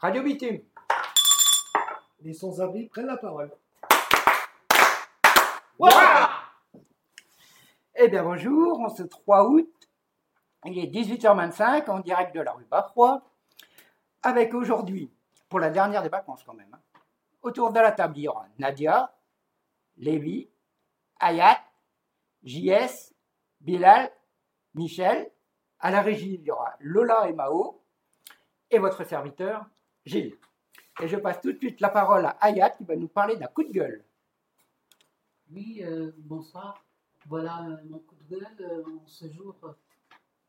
Radio Bitume. Les sans-abri prennent la parole. Eh bien bonjour, on se 3 août, il est 18h25 en direct de la rue Bafroy, avec aujourd'hui, pour la dernière des vacances quand même, hein, autour de la table il y aura Nadia, Lévi, Ayat, JS, Bilal, Michel, à la régie il y aura Lola et Mao, et votre serviteur Gilles. Et je passe tout de suite la parole à Ayat qui va nous parler d'un coup de gueule. Oui, euh, bonsoir. Voilà euh, mon coup de gueule euh, en ce jour.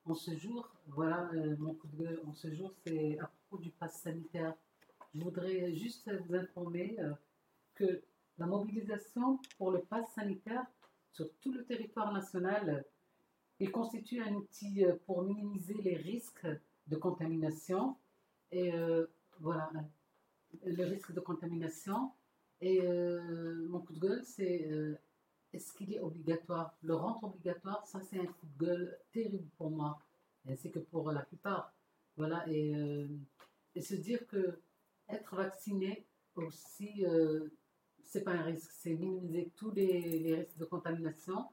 En ce jour, voilà mon coup de gueule en ce jour, c'est à propos du pass sanitaire. Je voudrais juste vous informer que la mobilisation pour le pass sanitaire sur tout le territoire national, il constitue un outil pour minimiser les risques de contamination et voilà le risque de contamination. Et mon coup de gueule, c'est est-ce qu'il est obligatoire Le rendre obligatoire, ça c'est un coup de gueule terrible pour moi, ainsi que pour la plupart. Voilà, et, euh, se dire que être vacciné aussi, euh, c'est pas un risque, c'est minimiser tous les, les, risques de contamination.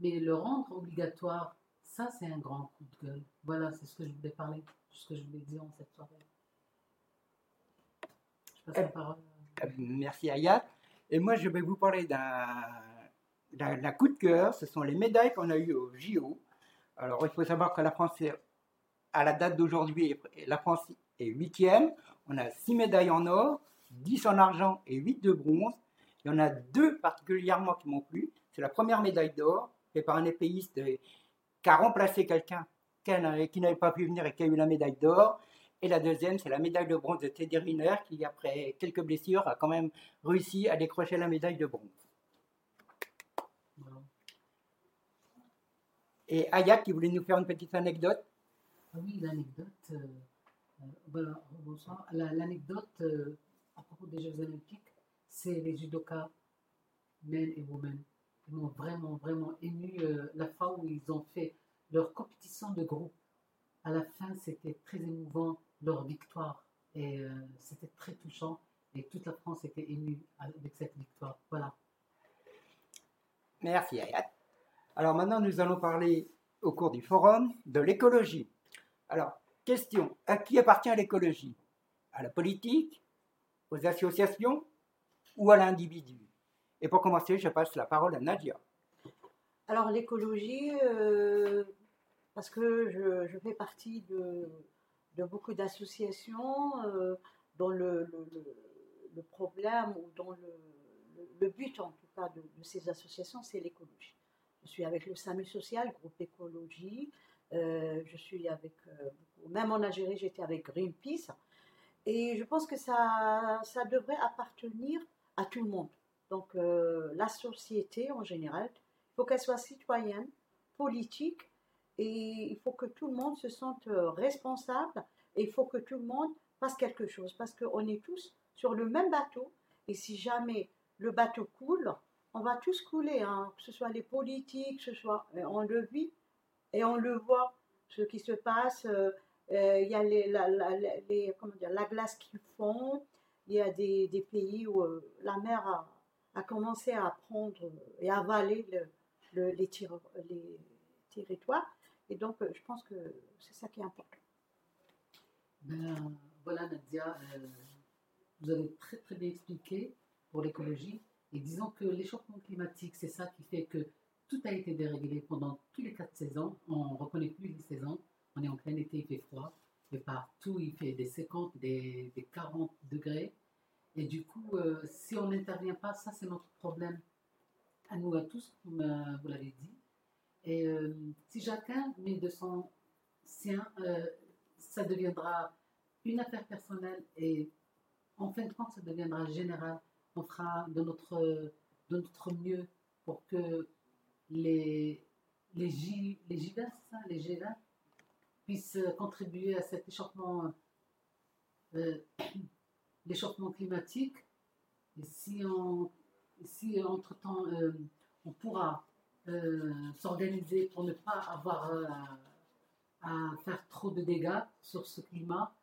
Mais le rendre obligatoire, ça c'est un grand coup de gueule. Voilà, c'est ce que je voulais parler, ce que je voulais dire en cette soirée. Je passe la eh, parole. Merci Ayat. Et moi, je vais vous parler d'un coup de cœur. Ce sont les médailles qu'on a eues au JO. Alors, il faut savoir que la France, à la date d'aujourd'hui, la France est huitième. On a six médailles en or, 10 en argent et 8 de bronze. Il y en a deux particulièrement qui m'ont plu. C'est la première médaille d'or, faite par un épéiste qui a remplacé quelqu'un qui n'avait pas pu venir et qui a eu la médaille d'or. Et la deuxième, c'est la médaille de bronze de Teddy Riner, qui, après quelques blessures, a quand même réussi à décrocher la médaille de bronze. Et Ayat qui voulait nous faire une petite anecdote? Ah oui, l'anecdote. Euh, euh, voilà, L'anecdote euh, à propos des Jeux Olympiques, c'est les judokas, men et women. Ils m'ont vraiment, vraiment ému la fois où ils ont fait leur compétition de groupe. À la fin, c'était très émouvant leur victoire. Et euh, c'était très touchant. Et toute la France était émue avec cette victoire. Voilà. Merci Ayat. Alors maintenant, nous allons parler au cours du forum de l'écologie. Alors, question, à qui appartient l'écologie? À la politique? Aux associations? Ou à l'individu? Et pour commencer, je passe la parole à Nadia. Alors l'écologie, euh, parce que je, je, fais partie de, de beaucoup d'associations euh, dont le, problème ou dont le, but en tout cas de, ces associations, c'est l'écologie. Je suis avec le SAMU social, groupe écologie, euh, je suis avec, euh, même en Algérie, j'étais avec Greenpeace, et je pense que ça, ça devrait appartenir à tout le monde. Donc la société en général, il faut qu'elle soit citoyenne, politique, et il faut que tout le monde se sente euh, responsable et il faut que tout le monde fasse quelque chose parce qu'on est tous sur le même bateau et si jamais le bateau coule, on va tous couler, hein, que ce soit les politiques, que ce soit, euh, on le vit et on le voit, ce qui se passe. Euh, il y a les, la, la, les, comment dire, la glace qui fond, il y a des, des pays où la mer a, a, commencé à prendre et avaler le, les, les territoires. Et donc, euh, je pense que c'est ça qui est important. Ben, voilà, Nadia, euh, vous avez très très bien expliqué pour l'écologie. Et disons que l'échauffement climatique, c'est ça qui fait que tout a été déréglé pendant tous les quatre saisons. On ne reconnaît plus les saisons. On est en plein été, il fait froid. Et partout, il fait des 50, des, 40 degrés. Et du coup, euh, si on n'intervient pas, ça c'est notre problème à nous à tous, comme vous l'avez dit. Et euh, si de son sien, euh, ça deviendra une affaire personnelle et en fin de compte, ça deviendra général. On fera de notre, de notre mieux pour que les, les, J, les les g puissent contribuer à cet échauffement, euh, climatique. Et si, si entre-temps, on pourra euh, s'organiser pour ne pas avoir euh, à faire trop de dégâts sur ce climat,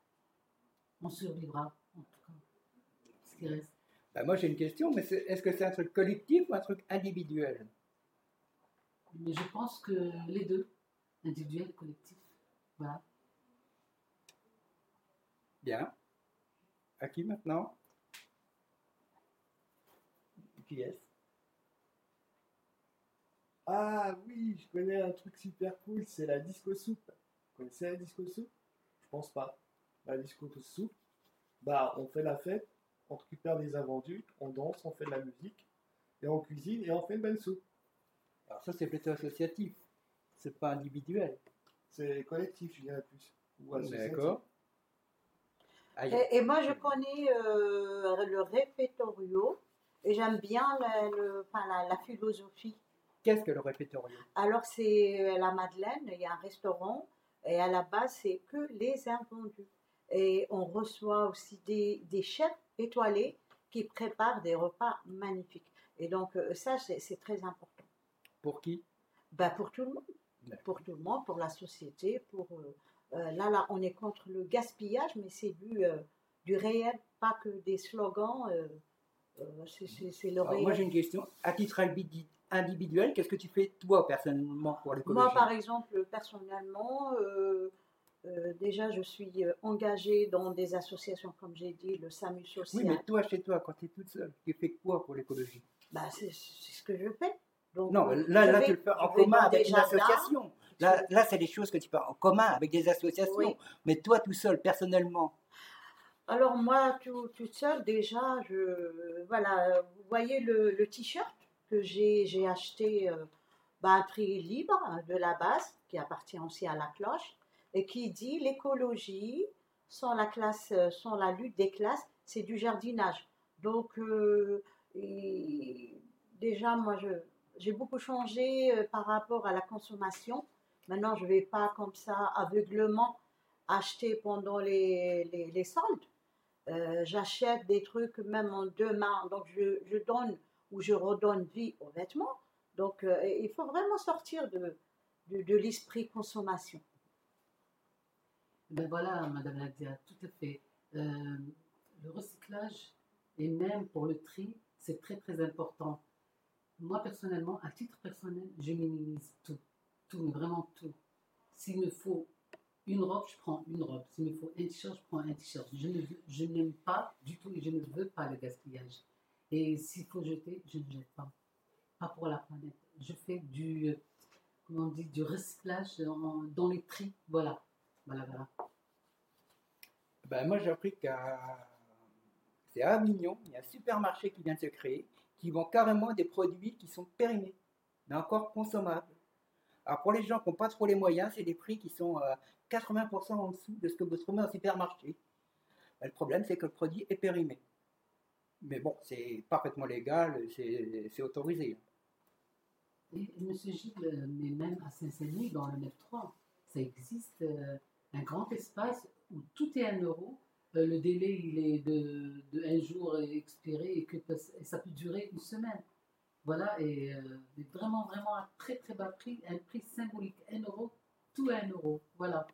on survivra, en tout cas, ce qui reste. Bah, moi j'ai une question, mais est-ce que c'est un truc collectif ou un truc individuel? Mais je pense que les deux, individuel, collectif, voilà. Bien. À qui maintenant? Qui est-ce? Ah oui, je connais un truc super cool, c'est la disco soupe. Vous connaissez la disco soupe? Je pense pas. La disco soupe, bah on fait la fête, on récupère des invendus, on danse, on fait de la musique, et on cuisine et on fait une bonne soupe. Alors ça c'est plutôt associatif, c'est pas individuel. C'est collectif, je dirais plus. Ou associatif. D'accord. Et, et moi, je connais euh, le répertorio et j'aime bien la, le- enfin, la, la philosophie. Qu'est-ce que le répertorium Alors, c'est la Madeleine, il y a un restaurant et à la base, c'est que les invendus. Et on reçoit aussi des, des chefs étoilés qui préparent des repas magnifiques. Et donc, euh, ça, c'est très important. Pour qui? Ben, pour tout le monde. Pour tout le monde, pour la société, pour... euh, euh, là, là, on est contre le gaspillage, mais c'est du, euh, du réel, pas que des slogans. euh, euh, c'est- le Alors, réel. Moi j'ai une question. À titre individuel, qu'est-ce que tu fais toi personnellement pour l'écologie? Moi, par exemple, personnellement, euh, euh, déjà, je suis euh, engagée dans des associations, comme j'ai dit, le SAMU Oui, social. mais toi chez toi, quand tu es toute seule, tu fais quoi pour l'écologie? Bah, c'est ce que je fais. Donc, Non, là, là tu le fais en commun avec une association. Là, là c'est des choses que tu fais en commun avec des associations. Oui. Mais toi tout seul, personnellement, Alors moi, tout- toute seule, déjà, je, voilà, vous voyez le, le t-shirt? Que j'ai acheté euh, bah, prix libre de la base, qui appartient aussi à la cloche, et qui dit l'écologie sans la classe, euh, sans la lutte des classes, c'est du jardinage. Donc euh, déjà, moi, j'ai beaucoup changé euh, par rapport à la consommation. Maintenant, je ne vais pas comme ça aveuglement acheter pendant les, les, soldes. J'achète des trucs même en deux mains. Donc, je, je donne ou je redonne vie aux vêtements. Donc, euh, il faut vraiment sortir de, de, l'esprit consommation. Ben voilà, Madame Nadia, tout à fait. Euh, le recyclage et même pour le tri, c'est très très important. Moi personnellement, à titre personnel, je minimise tout, tout, mais vraiment tout. S'il me faut une robe, je prends une robe. S'il me faut un t-shirt, je prends un t-shirt. Je n'aime pas du tout et je ne veux pas le gaspillage. Et s'il faut jeter, je ne jette pas. Pas pour la planète. Je fais du, euh, comment on dit, du recyclage dans les tri. Voilà. Voilà, voilà. ben, moi j'ai appris qu'à c'est à Avignon, il y a un supermarché qui vient de se créer, qui vend carrément des produits qui sont périmés, mais encore consommables. Alors pour les gens qui n'ont pas trop les moyens, c'est des prix qui sont euh, 80% en dessous de ce que vous trouvez en supermarché. Ben, le problème, c'est que le produit est périmé. Mais bon, c'est parfaitement légal, c'est autorisé. Monsieur Gilles, mais même à Saint-Saint-Denis, dans le 9-3, ça existe euh, un grand espace où tout est un euro. Euh, le délai, il est de, de un jour expiré et que ça peut durer une semaine. Voilà, et euh, vraiment, vraiment à très très bas prix, un prix symbolique, un euro, tout à un euro. Voilà.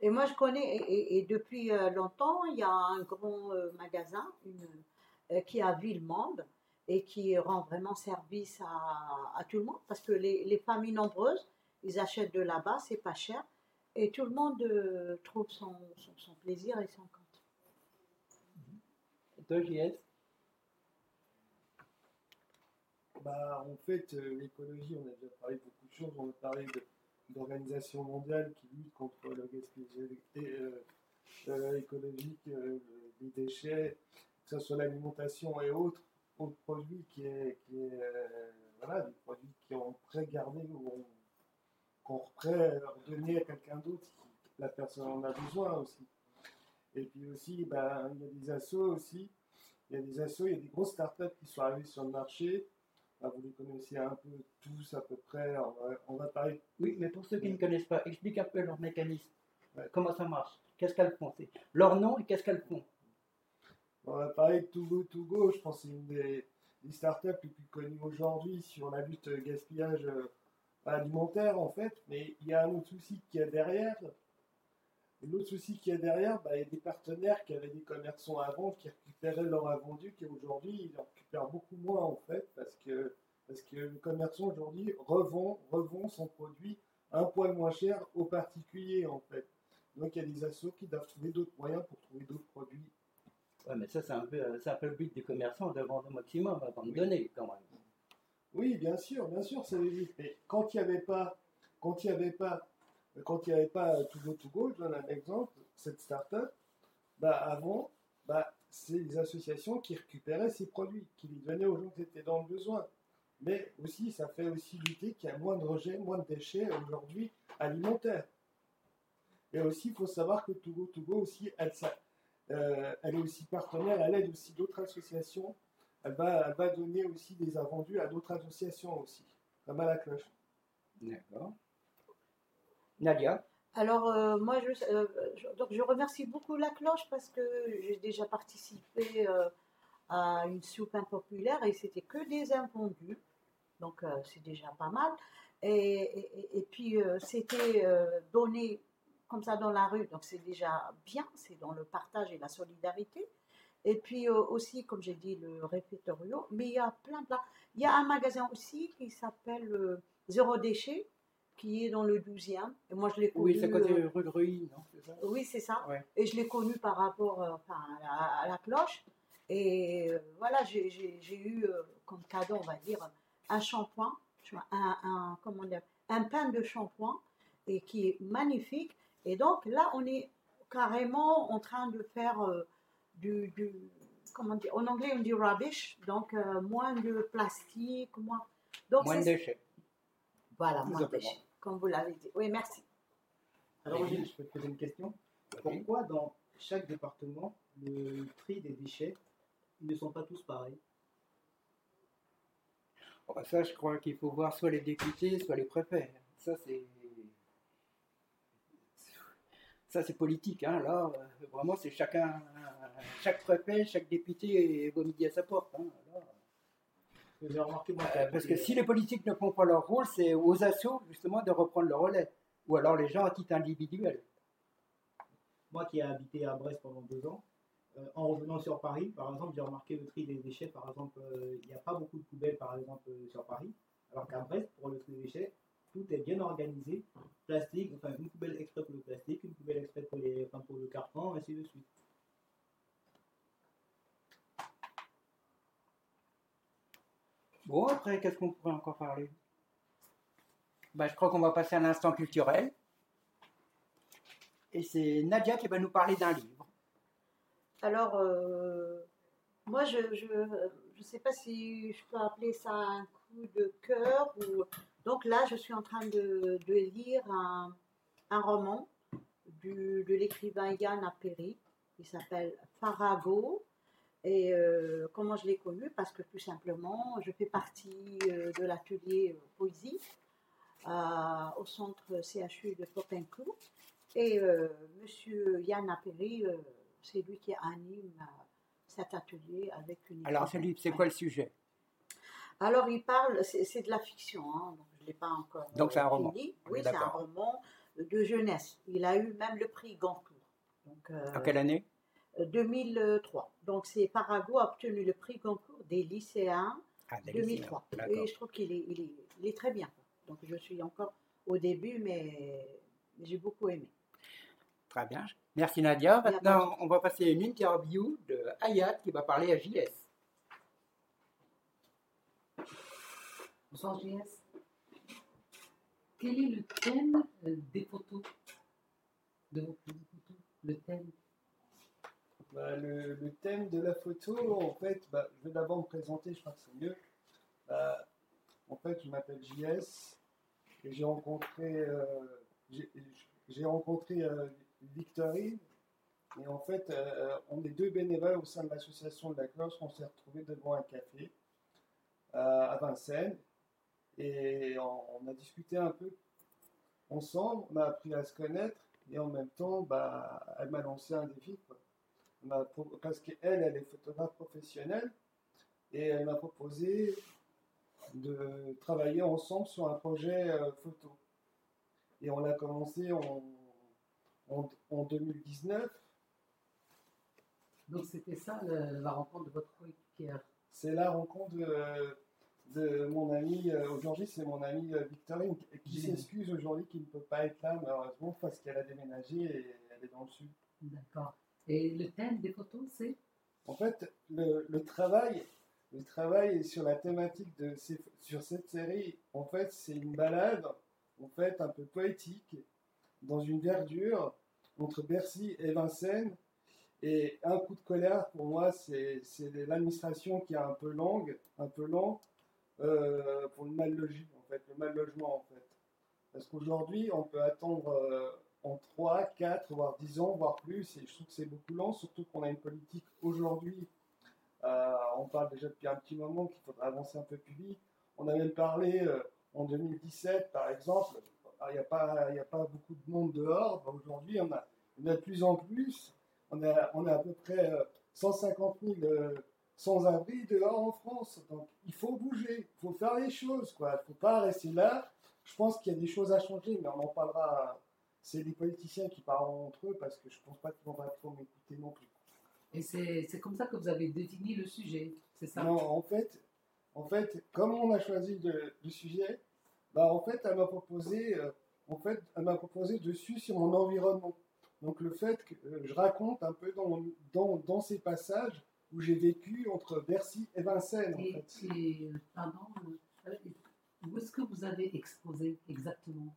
Et moi, je connais, et, et- et depuis euh, longtemps, il y a un grand euh, magasin une, euh, qui est à Villemande et qui rend vraiment service à, à tout le monde parce que les, les familles nombreuses, ils achètent de là-bas, c'est pas cher et tout le monde euh, trouve son, son, son plaisir et son compte. Et toi, JS Bah, en fait, l'écologie, on a déjà parlé de beaucoup de choses. On a parlé de- d'organisations mondiales qui luttent contre le gaspillage euh, euh, écologique, euh, des déchets, que ce soit l'alimentation et autres, autres produits qui est, qui est, euh, voilà, des produits qui ont prêt gardé ou on- qu'on prêt redonner à quelqu'un d'autre si la personne en a besoin aussi. Et puis aussi, ben, il y a des assos aussi. Il y a des assos, il y a des grosses startups qui sont arrivées sur le marché. Ah, vous les connaissez un peu tous à peu près. On va, on va parler. Oui, mais pour ceux qui ne connaissent pas, explique un peu leur mécanisme. Euh, Comment ça marche? Qu'est-ce qu'elles font? Leur nom et qu'est-ce qu'elles font? On va parler de Too Go To Go. Je pense que c'est une des, des startups les plus connues aujourd'hui sur la lutte gaspillage euh, alimentaire en fait. Mais il y a un autre souci qu'il y a derrière. Et l'autre souci qu'il y a derrière, bah, il y a des partenaires qui avaient des commerçants avant qui récupéraient leur invendu, qui aujourd'hui, ils en récupèrent beaucoup moins en fait, parce que, parce que le commerçant aujourd'hui revend, revend son produit un poil moins cher aux particuliers en fait. Donc il y a des assos qui doivent trouver d'autres moyens pour trouver d'autres produits. Ouais, mais ça, c'est un, peu, un peu le but du commerçant de vendre au maximum avant de donner quand même. Oui, bien sûr, bien sûr, c'est logique. Mais quand il n'y avait pas, quand il y avait pas, quand il y avait pas To Go To Go, je donne un exemple, cette start-up, bah avant, bah, c'est les associations qui récupéraient ces produits, qui les donnaient aux gens qui étaient dans le besoin. Mais aussi, ça fait aussi lutter qu'il y a moins de rejets, moins de déchets aujourd'hui alimentaires. Et aussi, il faut savoir que To Go To Go aussi, euh, elle est aussi partenaire, elle aide aussi d'autres associations. Elle va, donner aussi des invendus à d'autres associations aussi, comme à la cloche. D'accord. Nadia Alors, euh, moi, je, euh, je- remercie beaucoup la cloche parce que j'ai déjà participé euh, à une soupe impopulaire et c'était que des invendus. Donc, c'est déjà pas mal. Et, puis, c'était donné comme ça dans la rue. Donc, c'est déjà bien. C'est dans le partage et la solidarité. Et puis aussi, comme j'ai dit, le répertorio. Mais il y a plein, plein. Il y a un magasin aussi qui s'appelle Zéro Déchet, qui est dans le 12e. Et moi, je l'ai connu. Oui, c'est à côté euh, rue de Ruy, non ça? Oui, c'est ça. Ouais. Et je l'ai connu par rapport euh, enfin, à, la, à la cloche. Et euh, voilà, j'ai- eu euh, comme cadeau, on va dire, un shampoing, un, un- comment dire, un pain de shampoing et qui est magnifique. Et donc là, on est carrément en train de faire euh, du, du- comment dire, en anglais on dit rubbish, donc euh, moins de plastique, moins. Donc Moins de déchets. Voilà, moins de déchets, comme vous l'avez dit. Oui, merci. Alors, Gilles, je peux te poser une question. Pourquoi dans chaque département, le tri des déchets, ils ne sont pas tous pareils? Bon, bah, ça, je crois qu'il faut voir soit les députés, soit les préfets. Ça, c'est. Ça, c'est politique. Hein. Là, euh, vraiment, c'est chacun. Chaque préfet, chaque député est midi à sa porte. hein. Là, Parce que J'ai remarqué, moi, euh, parce que si les politiques ne font pas leur rôle, c'est aux assos, justement, de reprendre le relais. Ou alors les gens à titre individuel. moi qui ai habité à Brest pendant deux ans, euh, en revenant sur Paris, par exemple, j'ai remarqué le tri des déchets. Par exemple, euh, il n'y a pas beaucoup de poubelles, par exemple, sur Paris. Alors qu'à Brest, pour le tri des déchets, tout est bien organisé. Plastique, enfin, une poubelle exprès pour le plastique, une poubelle exprès pour, les, enfin, pour le carton, ainsi de suite. Bon, après, qu'est-ce qu'on pourrait encore parler? Bah, Je crois qu'on va passer à l'instant culturel. Et c'est Nadia qui va nous parler d'un livre. Alors, euh, moi, je ne sais pas si je peux appeler ça un coup de cœur. Ou... Donc là, je suis en train de, de lire un, un roman du, de l'écrivain Yann Appéry, qui s'appelle Farago. Et euh, comment je l'ai connu Parce que tout simplement, je fais partie euh, de l'atelier euh, poésie au centre CHU de Popincourt. Et monsieur Yann Appéry, euh, c'est lui qui anime cet atelier avec une. Alors, livre, c'est quoi le sujet? Alors, il parle, c'est de la fiction, hein, donc je ne l'ai pas encore. Donc, c'est un roman. Oui, est c'est un roman de jeunesse. Il a eu même le prix Goncourt. Donc, En quelle année? 2003. Donc, c'est Parago a obtenu le prix Goncourt des lycéens Ah, des 2003. lycéens. D'accord. Et je trouve qu'il est, il est, il est très bien. Donc, je suis encore au début, mais j'ai beaucoup aimé. Très bien. Merci Nadia. Maintenant, on va passer à une interview de Hayat qui va parler à JS. Bonsoir JS. Quel est le thème euh, des photos De vos photos Le thème Bah, le, thème de la photo, en fait, bah, je vais d'abord me présenter, je crois que c'est mieux. Bah, en fait, je m'appelle JS et j'ai rencontré, euh, j'ai- rencontré euh, Victorine. Et en fait, euh, on est deux bénévoles au sein de l'association de la cloche. On s'est retrouvés devant un café à Vincennes et on, a discuté un peu ensemble. On a appris à se connaître et en même temps, bah, elle m'a lancé un défi. Parce qu'elle, elle est photographe professionnelle et elle m'a proposé de travailler ensemble sur un projet euh, photo. Et on a commencé en, en, en 2019. Donc c'était ça le- la rencontre de votre coéquipière. C'est la rencontre de, de mon ami, euh, aujourd'hui c'est mon ami euh, Victorine, qui s'excuse aujourd'hui qu'il ne peut pas être là malheureusement parce qu'elle a déménagé et elle est dans le sud. D'accord. Et le thème des photos, c'est En fait, le, travail, le travail sur la thématique de sur cette série, en fait, c'est une balade, en fait, un peu poétique, dans une verdure entre Bercy et Vincennes. Et un coup de colère, pour moi, c'est l'administration qui est un peu longue, un peu lent, euh, pour le mal logis, en fait, le mal logement, en fait. Parce qu'aujourd'hui, on peut attendre euh, en 3, 4, voire 10 ans, voire plus, et je trouve que c'est beaucoup lent, surtout qu'on a une politique aujourd'hui, euh, on parle déjà depuis un petit moment qu'il faudra avancer un peu plus vite. On a même parlé euh, en 2017, par exemple, il n'y a, pas- beaucoup de monde dehors, Ben, aujourd'hui on a, on a de plus en plus, on a, à peu près euh, 150 000 euh, sans-abri dehors en France, donc il faut bouger, il faut faire les choses, il ne faut pas rester là. Je pense qu'il y a des choses à changer, mais on en parlera. C'est les politiciens qui parleront entre eux parce que je pense pas qu'ils vont pas trop m'écouter non plus. et c'est comme ça que vous avez défini le sujet, c'est ça? Non, en fait, en fait, comme on a choisi le, le sujet, bah en fait, elle m'a proposé, euh, en fait, elle m'a proposé dessus sur mon environnement. Donc le fait que euh, je raconte un peu dans, dans, dans ces passages où j'ai vécu entre Bercy et Vincennes. En Et, fait. et, pardon, euh, où est-ce que vous avez exposé exactement?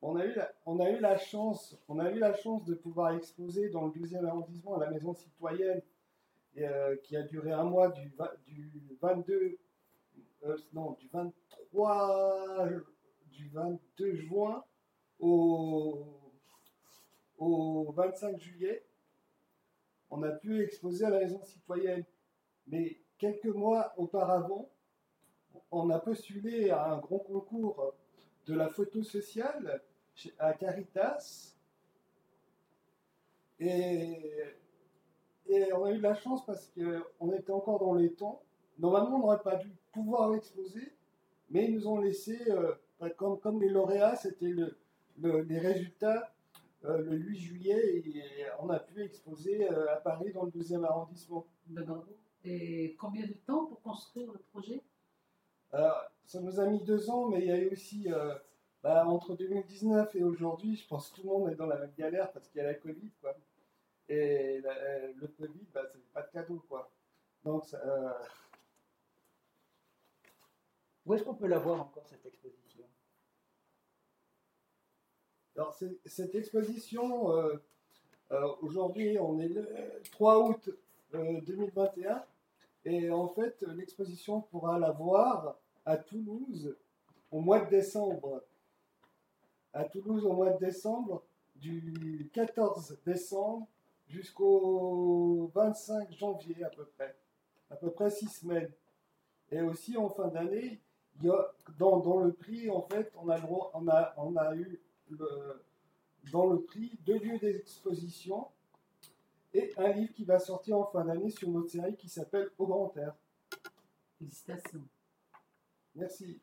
On a eu la, chance, de pouvoir exposer dans le 12e arrondissement à la maison citoyenne euh, qui a duré un mois du, du 22 euh, du 23 du 22 juin au, au 25 juillet. On a pu exposer à la maison citoyenne. Mais quelques mois auparavant, on a postulé à un grand concours de la photo sociale à Caritas. Et, et on a eu de la chance parce qu'on était encore dans les temps. Normalement, on n'aurait pas dû pouvoir l'exposer, mais ils nous ont laissé, euh, bah, comme, comme les lauréats, c'était le, le- les résultats euh, le 8 juillet et on a pu exposer euh, à Paris dans le 12e arrondissement. Et combien de temps pour construire le projet? Ça nous a mis deux ans, mais il y a eu aussi, bah, entre 2019 et aujourd'hui, je pense que tout le monde est dans la même galère parce qu'il y a la Covid, quoi. Et la- le Covid, bah, c'est pas de cadeau, quoi. Donc, ça, euh, Où est-ce qu'on peut la voir encore, cette exposition? Alors, cette exposition, euh, euh, aujourd'hui, on est le 3 août euh, 2021, et en fait, l'exposition pourra la voir à Toulouse au mois de décembre. À Toulouse au mois de décembre, du 14 décembre jusqu'au 25 janvier à peu près. À peu près six semaines. Et aussi en fin d'année, dans, dans le prix, en fait, on a, droit- on a, on a eu le- dans le prix deux lieux d'exposition et un livre qui va sortir en fin d'année sur notre série qui s'appelle Au Grand Air. Félicitations. Merci.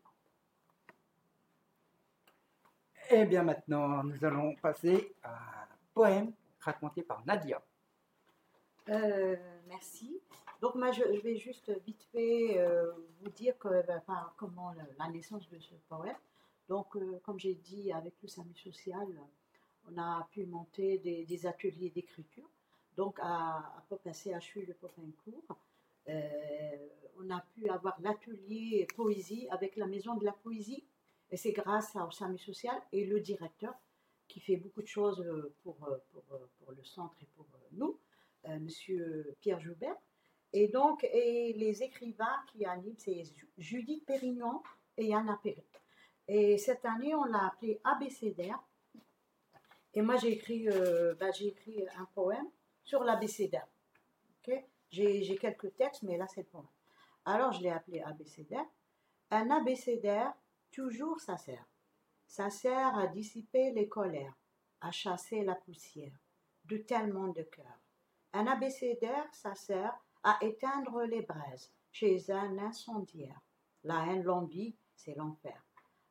Et bien maintenant, nous allons passer à un poème raconté par Nadia. Euh, merci. Donc, moi, je, vais juste vite fait euh, vous dire ben, comment la, naissance de ce poème. Donc, euh, comme j'ai dit, avec le SAMU social, on a pu monter des, ateliers d'écriture. Donc, à, à Popin CHU de Popincourt, on a pu avoir l'atelier poésie avec la Maison de la Poésie. Et c'est grâce au SAMU social et le directeur qui fait beaucoup de choses euh, pour, euh, pour, euh, pour le centre et pour nous euh, Monsieur Pierre Joubert. Et donc, et les écrivains qui animent, c'est Ju- Judith Pérignon et Yana Perry. Et cette année, on l'a appelé ABCDR. Et moi, j'ai écrit, euh, bah, j'ai écrit un poème sur l'ABCDR. Ok? J'ai, j'ai quelques textes, mais là, c'est le poème. Alors, je l'ai appelé ABCDR. Un ABCDR, toujours ça sert. Ça sert à dissiper les colères, à chasser la poussière de tellement de cœurs. Un abécédaire, ça sert à éteindre les braises chez un incendiaire. La haine l'envie, c'est l'enfer.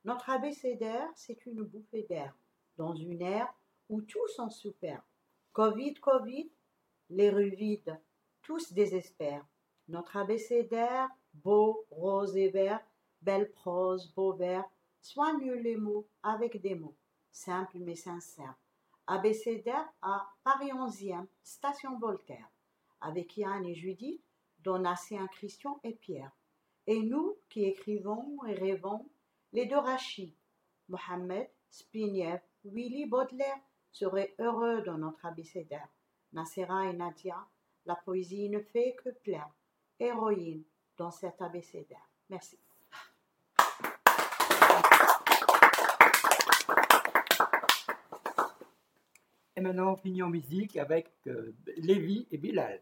Notre abécédaire, c'est une bouffée d'air dans une ère où tous sont super. Covid, Covid, les rues vides, tous désespèrent. Notre abécédaire, beau, rose et vert, belle prose, beau vers, soigne les mots avec des mots, simples mais sincères. Abécédaire à Paris 11e, station Voltaire, avec Yann et Judith, Donatien, Christian et Pierre. Et nous qui écrivons et rêvons, les deux Rachid, Mohamed, Spiniev, Willy Baudelaire seraient heureux dans notre abécédaire. Nassera et Nadia, la poésie ne fait que plaire. Héroïne dans cet abécédaire. Merci. Et maintenant, on finit en musique avec euh, Lévi et Bilal.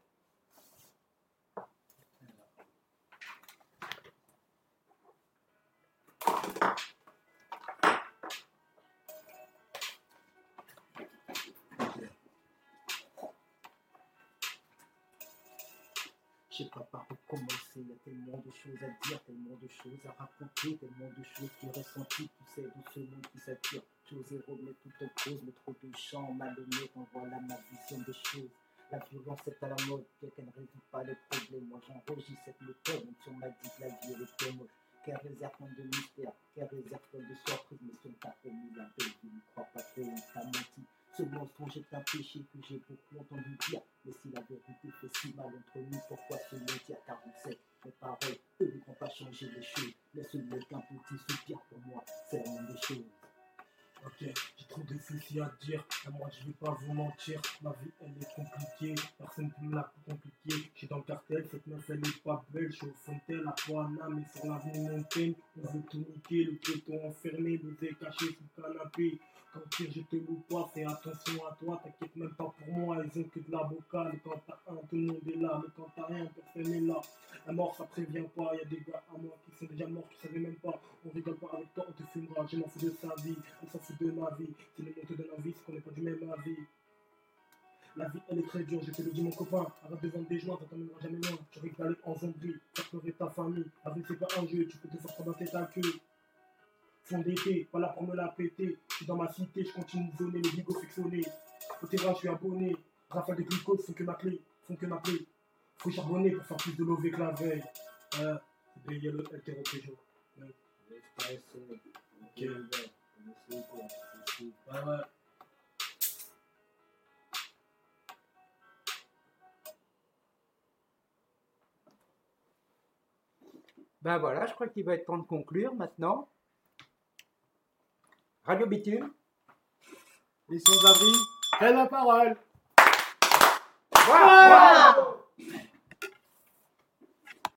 Je sais pas par où commencer, il y a tellement de choses à dire, tellement de choses à raconter, tellement de choses qui ressenties, tu sais, doucement qui s'attire. J'osais remettre tout en cause, mais trop de gens malhonnêtes, en voilà ma vision des choses. La violence est à la mode, bien qu'elle ne résout pas les problèmes. Moi j'enregistre cette méthode, même si on m'a dit que la vie était moche. Qu'elle réserve de mystères, qu'elle réserve de surprises, mais si on t'a promis la belle vie, ne crois pas qu'on t'a menti. Ce mensonge est un péché que j'ai beaucoup entendu dire. Mais si la vérité fait si mal entre nous, pourquoi se mentir Car on sait, mes paroles, eux ne vont pas changer les choses. Laisse-le qu'un petit soupir pour moi, c'est la même des choses. Ok, trop de soucis à dire, et moi je vais pas vous mentir, ma vie elle est compliquée, personne peut me la plus compliquée, j'suis dans le cartel, cette meuf elle est pas belle, j'suis au fontaine, à Poana, mais sur l'avenue Montaigne, on veut tout niquer, le piéton enfermé, nous est caché sous le canapé, quand tire je te loupe pas, fais attention à toi, t'inquiète même pas pour moi, ils ont que de la vocale, quand t'as un, tout le monde est là, mais quand t'as rien, personne n'est là, la mort ça prévient pas, y a des gars à moi qui sont déjà morts, qui savaient même pas, on rigole pas avec toi, on te fumera, je m'en fous de sa vie, on s'en fout de ma vie, si le monde te donne envie, c'est qu'on n'est pas du même avis. La vie elle est très dure, je te le dis mon copain, arrête de vendre des joints, ça t'emmènera jamais loin, tu rigoles en zombie, faire pleurer ta famille, la vie c'est pas un jeu, tu peux te faire prendre ta queue. D'été, pas là pour me la péter, je suis dans ma cité, je continue de zoner, le bigot fictionné, au terrain je suis abonné, rafale de glucose, font que ma clé, font que ma clé, faut charbonner pour faire plus de lové que la veille. Des. Ben voilà, je crois qu'il va être temps de conclure maintenant. Radio Bitume, les sans-abri, c'est la parole. Wow.